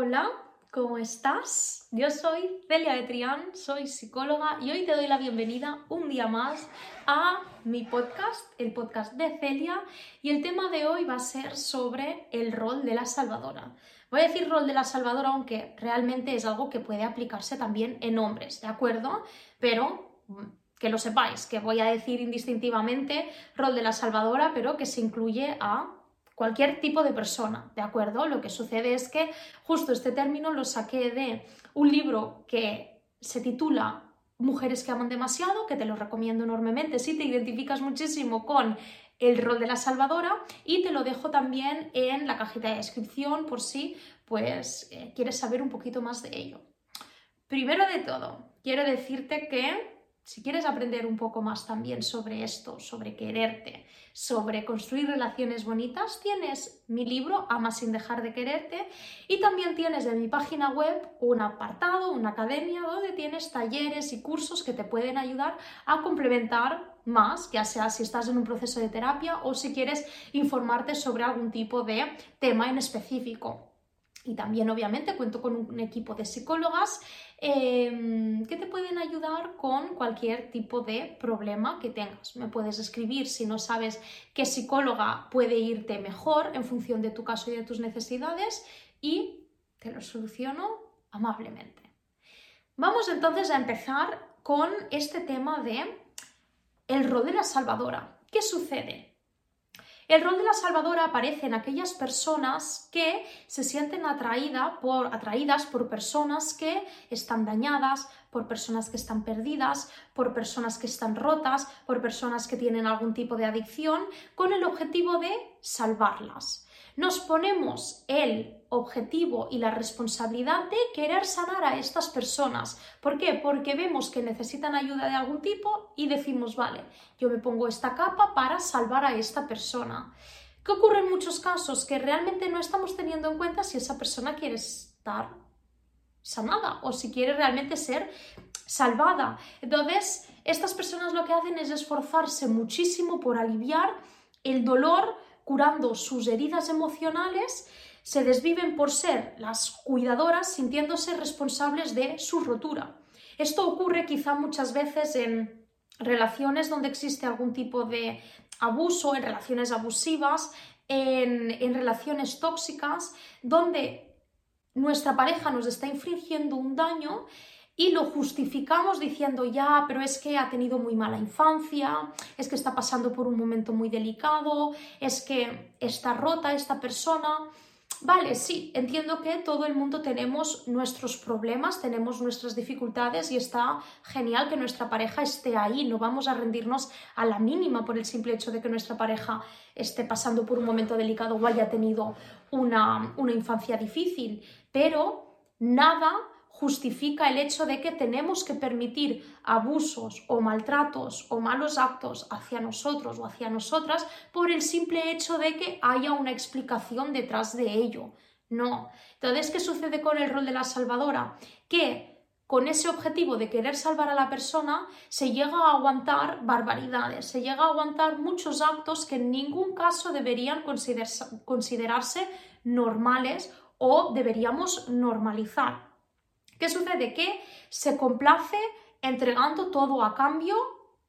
Hola, ¿cómo estás? Yo soy Celia de Trián, soy psicóloga y hoy te doy la bienvenida un día más a mi podcast, el podcast de Celia, y el tema de hoy va a ser sobre el rol de la salvadora. Voy a decir rol de la salvadora, aunque realmente es algo que puede aplicarse también en hombres, ¿de acuerdo? Pero mm, que lo sepáis, que voy a decir indistintivamente rol de la salvadora, pero que se incluye a cualquier tipo de persona, ¿de acuerdo? Lo que sucede es que justo este término lo saqué de un libro que se titula Mujeres que aman demasiado, que te lo recomiendo enormemente si te identificas muchísimo con el rol de la salvadora y te lo dejo también en la cajita de descripción por si pues eh, quieres saber un poquito más de ello. Primero de todo, quiero decirte que si quieres aprender un poco más también sobre esto, sobre quererte, sobre construir relaciones bonitas, tienes mi libro Ama sin dejar de quererte y también tienes en mi página web un apartado, una academia donde tienes talleres y cursos que te pueden ayudar a complementar más, ya sea si estás en un proceso de terapia o si quieres informarte sobre algún tipo de tema en específico. Y también, obviamente, cuento con un equipo de psicólogas em, que te pueden ayudar con cualquier tipo de problema que tengas. Me puedes escribir si no sabes qué psicóloga puede irte mejor en función de tu caso y de tus necesidades y te lo soluciono amablemente. Vamos entonces a empezar con este tema de el rol salvadora. ¿Qué sucede? El rol de la salvadora aparece en aquellas personas que se sienten por, atraídas por personas que están dañadas, por personas que están perdidas, por personas que están rotas, por personas que tienen algún tipo de adicción, con el objetivo de salvarlas nos ponemos el objetivo y la responsabilidad de querer sanar a estas personas. ¿Por qué? Porque vemos que necesitan ayuda de algún tipo y decimos, vale, yo me pongo esta capa para salvar a esta persona. ¿Qué ocurre en muchos casos? Que realmente no estamos teniendo en cuenta si esa persona quiere estar sanada o si quiere realmente ser salvada. Entonces, estas personas lo que hacen es esforzarse muchísimo por aliviar el dolor curando sus heridas emocionales, se desviven por ser las cuidadoras sintiéndose responsables de su rotura. Esto ocurre quizá muchas veces en relaciones donde existe algún tipo de abuso, en relaciones abusivas, en, en relaciones tóxicas, donde nuestra pareja nos está infringiendo un daño y lo justificamos diciendo ya, pero es que ha tenido muy mala infancia, es que está pasando por un momento muy delicado, es que está rota esta persona. Vale, sí, entiendo que todo el mundo tenemos nuestros problemas, tenemos nuestras dificultades y está genial que nuestra pareja esté ahí. No vamos a rendirnos a la mínima por el simple hecho de que nuestra pareja esté pasando por un momento delicado o haya tenido una, una infancia difícil. Pero nada justifica el hecho de que tenemos que permitir abusos o maltratos o malos actos hacia nosotros o hacia nosotras por el simple hecho de que haya una explicación detrás de ello. No. Entonces, ¿qué sucede con el rol de la salvadora? Que con ese objetivo de querer salvar a la persona se llega a aguantar barbaridades, se llega a aguantar muchos actos que en ningún caso deberían considerarse normales o deberíamos normalizar. ¿Qué sucede? Que se complace entregando todo a cambio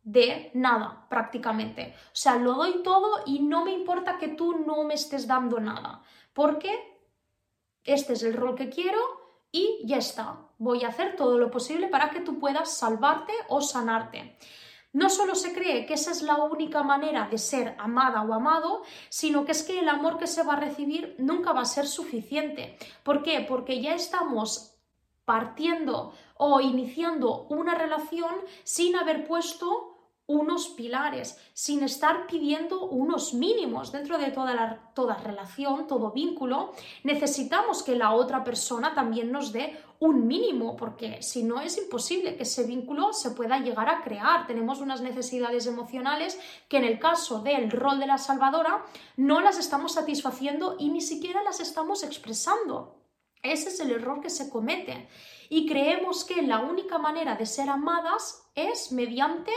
de nada, prácticamente. O sea, lo doy todo y no me importa que tú no me estés dando nada, porque este es el rol que quiero y ya está. Voy a hacer todo lo posible para que tú puedas salvarte o sanarte. No solo se cree que esa es la única manera de ser amada o amado, sino que es que el amor que se va a recibir nunca va a ser suficiente. ¿Por qué? Porque ya estamos partiendo o iniciando una relación sin haber puesto unos pilares, sin estar pidiendo unos mínimos dentro de toda, la, toda relación, todo vínculo, necesitamos que la otra persona también nos dé un mínimo, porque si no es imposible que ese vínculo se pueda llegar a crear. Tenemos unas necesidades emocionales que en el caso del rol de la salvadora no las estamos satisfaciendo y ni siquiera las estamos expresando. Ese es el error que se comete. Y creemos que la única manera de ser amadas es mediante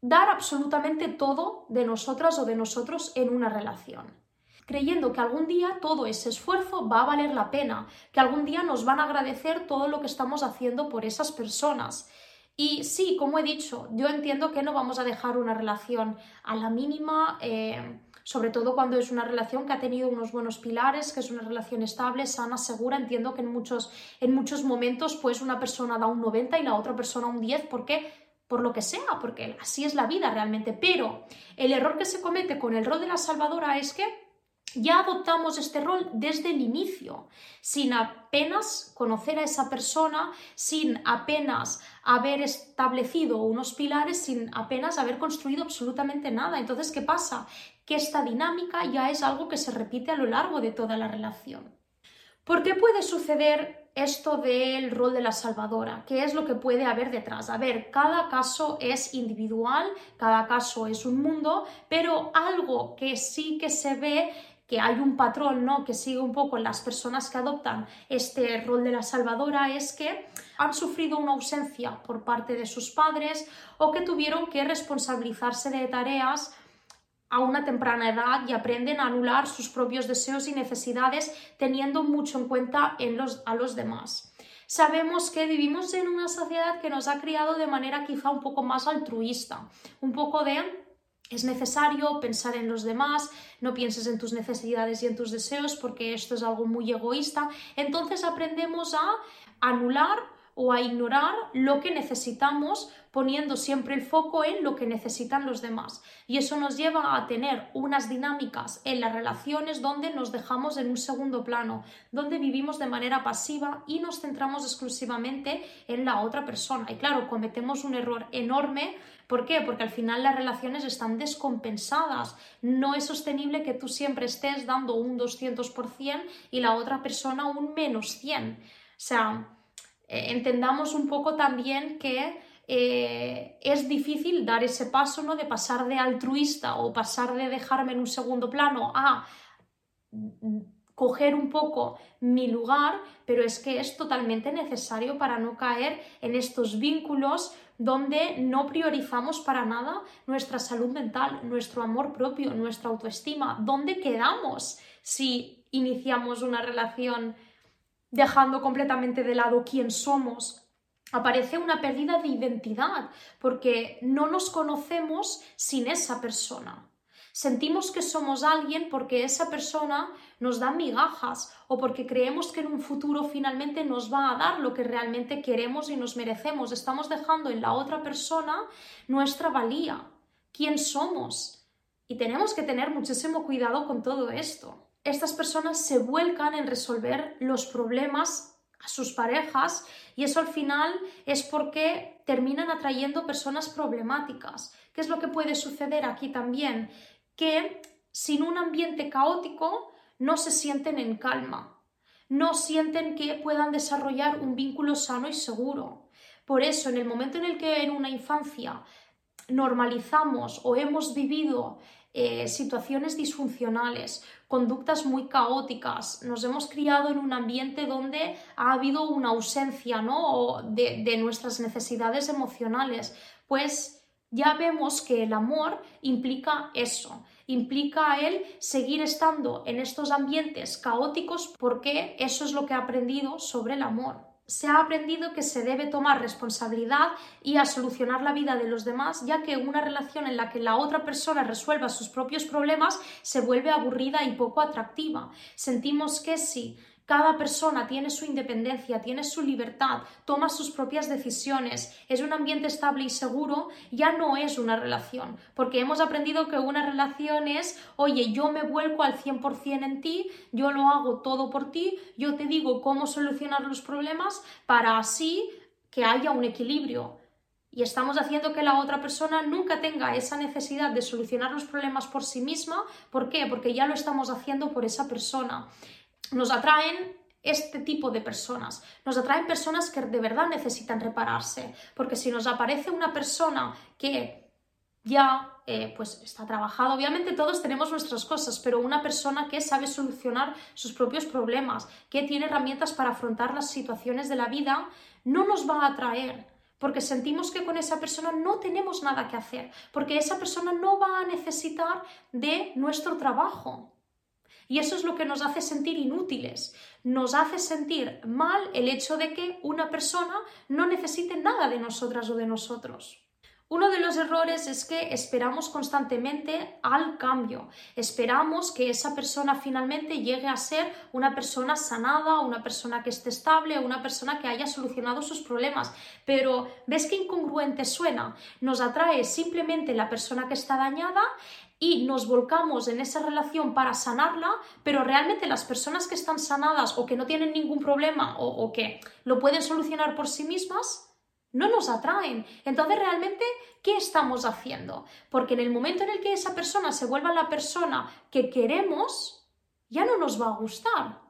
dar absolutamente todo de nosotras o de nosotros en una relación. creyendo que algún día todo ese esfuerzo va a valer la pena, que algún día nos van a agradecer todo lo que estamos haciendo por esas personas. Y sí, como he dicho, yo entiendo que no vamos a dejar una relación a la mínima, eh, sobre todo cuando es una relación que ha tenido unos buenos pilares, que es una relación estable, sana, segura. Entiendo que en muchos, en muchos momentos pues una persona da un 90 y la otra persona un 10, porque por lo que sea, porque así es la vida realmente. Pero el error que se comete con el rol de la salvadora es que ya adoptamos este rol desde el inicio, sin apenas conocer a esa persona, sin apenas haber establecido unos pilares, sin apenas haber construido absolutamente nada. Entonces, ¿qué pasa? Que esta dinámica ya es algo que se repite a lo largo de toda la relación. ¿Por qué puede suceder esto del rol de la salvadora? ¿Qué es lo que puede haber detrás? A ver, cada caso es individual, cada caso es un mundo, pero algo que sí que se ve que hay un patrón ¿no? que sigue un poco las personas que adoptan este rol de la salvadora es que han sufrido una ausencia por parte de sus padres o que tuvieron que responsabilizarse de tareas a una temprana edad y aprenden a anular sus propios deseos y necesidades teniendo mucho en cuenta a los demás. Sabemos que vivimos en una sociedad que nos ha criado de manera quizá un poco más altruista, un poco de es necesario pensar en los demás, no pienses en tus necesidades y en tus deseos porque esto es algo muy egoísta. Entonces aprendemos a anular o a ignorar lo que necesitamos poniendo siempre el foco en lo que necesitan los demás. Y eso nos lleva a tener unas dinámicas en las relaciones donde nos dejamos en un segundo plano, donde vivimos de manera pasiva y nos centramos exclusivamente en la otra persona. Y claro, cometemos un error enorme. ¿Por qué? Porque al final las relaciones están descompensadas. No es sostenible que tú siempre estés dando un 200% y la otra persona un menos 100. O sea, eh, entendamos un poco también que eh, es difícil dar ese paso, ¿no? De pasar de altruista o pasar de dejarme en un segundo plano a coger un poco mi lugar, pero es que es totalmente necesario para no caer en estos vínculos donde no priorizamos para nada nuestra salud mental, nuestro amor propio, nuestra autoestima. ¿Dónde quedamos si iniciamos una relación dejando completamente de lado quién somos, aparece una pérdida de identidad, porque no nos conocemos sin esa persona. Sentimos que somos alguien porque esa persona nos da migajas o porque creemos que en un futuro finalmente nos va a dar lo que realmente queremos y nos merecemos. Estamos dejando en la otra persona nuestra valía, quién somos. Y tenemos que tener muchísimo cuidado con todo esto estas personas se vuelcan en resolver los problemas a sus parejas y eso al final es porque terminan atrayendo personas problemáticas. ¿Qué es lo que puede suceder aquí también? Que sin un ambiente caótico no se sienten en calma, no sienten que puedan desarrollar un vínculo sano y seguro. Por eso, en el momento en el que en una infancia normalizamos o hemos vivido eh, situaciones disfuncionales, conductas muy caóticas, nos hemos criado en un ambiente donde ha habido una ausencia ¿no? de, de nuestras necesidades emocionales, pues ya vemos que el amor implica eso, implica el seguir estando en estos ambientes caóticos porque eso es lo que ha aprendido sobre el amor se ha aprendido que se debe tomar responsabilidad y a solucionar la vida de los demás, ya que una relación en la que la otra persona resuelva sus propios problemas se vuelve aburrida y poco atractiva. Sentimos que si cada persona tiene su independencia, tiene su libertad, toma sus propias decisiones, es un ambiente estable y seguro, ya no es una relación, porque hemos aprendido que una relación es, oye, yo me vuelco al 100% en ti, yo lo hago todo por ti, yo te digo cómo solucionar los problemas para así que haya un equilibrio. Y estamos haciendo que la otra persona nunca tenga esa necesidad de solucionar los problemas por sí misma. ¿Por qué? Porque ya lo estamos haciendo por esa persona nos atraen este tipo de personas. Nos atraen personas que de verdad necesitan repararse, porque si nos aparece una persona que ya eh, pues está trabajada, obviamente todos tenemos nuestras cosas, pero una persona que sabe solucionar sus propios problemas, que tiene herramientas para afrontar las situaciones de la vida, no nos va a atraer, porque sentimos que con esa persona no tenemos nada que hacer, porque esa persona no va a necesitar de nuestro trabajo. Y eso es lo que nos hace sentir inútiles. Nos hace sentir mal el hecho de que una persona no necesite nada de nosotras o de nosotros. Uno de los errores es que esperamos constantemente al cambio. Esperamos que esa persona finalmente llegue a ser una persona sanada, una persona que esté estable, una persona que haya solucionado sus problemas. Pero ¿ves qué incongruente suena? Nos atrae simplemente la persona que está dañada y nos volcamos en esa relación para sanarla, pero realmente las personas que están sanadas o que no tienen ningún problema o, o que lo pueden solucionar por sí mismas, no nos atraen. Entonces, realmente, ¿qué estamos haciendo? Porque en el momento en el que esa persona se vuelva la persona que queremos, ya no nos va a gustar.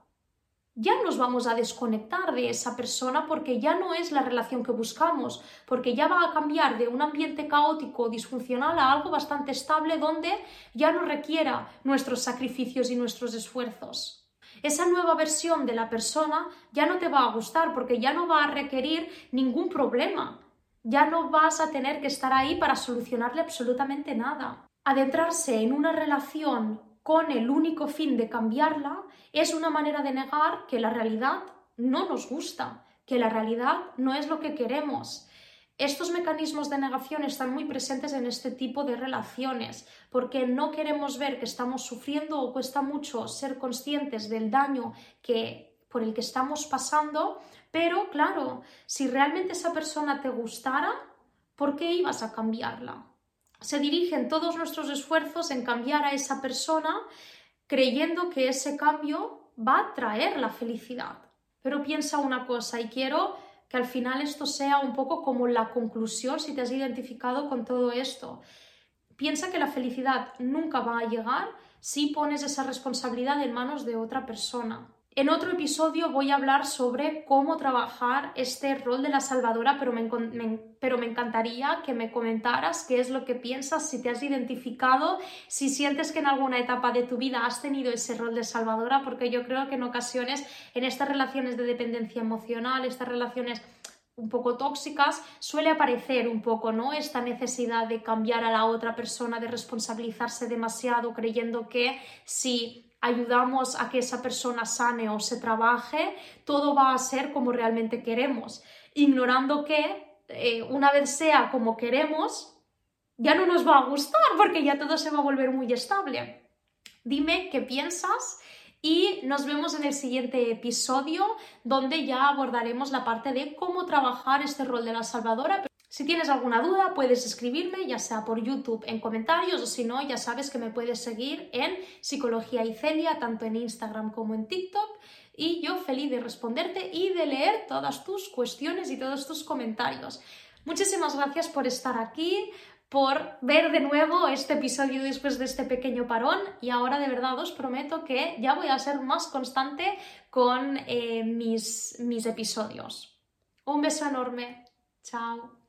Ya nos vamos a desconectar de esa persona porque ya no es la relación que buscamos, porque ya va a cambiar de un ambiente caótico, disfuncional, a algo bastante estable donde ya no requiera nuestros sacrificios y nuestros esfuerzos esa nueva versión de la persona ya no te va a gustar porque ya no va a requerir ningún problema. Ya no vas a tener que estar ahí para solucionarle absolutamente nada. Adentrarse en una relación con el único fin de cambiarla es una manera de negar que la realidad no nos gusta, que la realidad no es lo que queremos. Estos mecanismos de negación están muy presentes en este tipo de relaciones, porque no queremos ver que estamos sufriendo o cuesta mucho ser conscientes del daño que, por el que estamos pasando, pero claro, si realmente esa persona te gustara, ¿por qué ibas a cambiarla? Se dirigen todos nuestros esfuerzos en cambiar a esa persona creyendo que ese cambio va a traer la felicidad. Pero piensa una cosa y quiero que al final esto sea un poco como la conclusión si te has identificado con todo esto. Piensa que la felicidad nunca va a llegar si pones esa responsabilidad en manos de otra persona. En otro episodio voy a hablar sobre cómo trabajar este rol de la salvadora, pero me, pero me, encantaría que me comentaras qué es lo que piensas, si te has identificado, si sientes que en alguna etapa de tu vida has tenido ese rol de salvadora, porque yo creo que en ocasiones en estas relaciones de dependencia emocional, estas relaciones un poco tóxicas, suele aparecer un poco, ¿no? Esta necesidad de cambiar a la otra persona, de responsabilizarse demasiado, creyendo que si ayudamos a que esa persona sane o se trabaje, todo va a ser como realmente queremos, ignorando que eh, una vez sea como queremos, ya no nos va a gustar porque ya todo se va a volver muy estable. Dime qué piensas y nos vemos en el siguiente episodio donde ya abordaremos la parte de cómo trabajar este rol de la salvadora. Si tienes alguna duda, puedes escribirme, ya sea por YouTube en comentarios o si no, ya sabes que me puedes seguir en Psicología y Celia, tanto en Instagram como en TikTok. Y yo feliz de responderte y de leer todas tus cuestiones y todos tus comentarios. Muchísimas gracias por estar aquí, por ver de nuevo este episodio después de este pequeño parón y ahora de verdad os prometo que ya voy a ser más constante con eh, mis, mis episodios. Un beso enorme. Chao.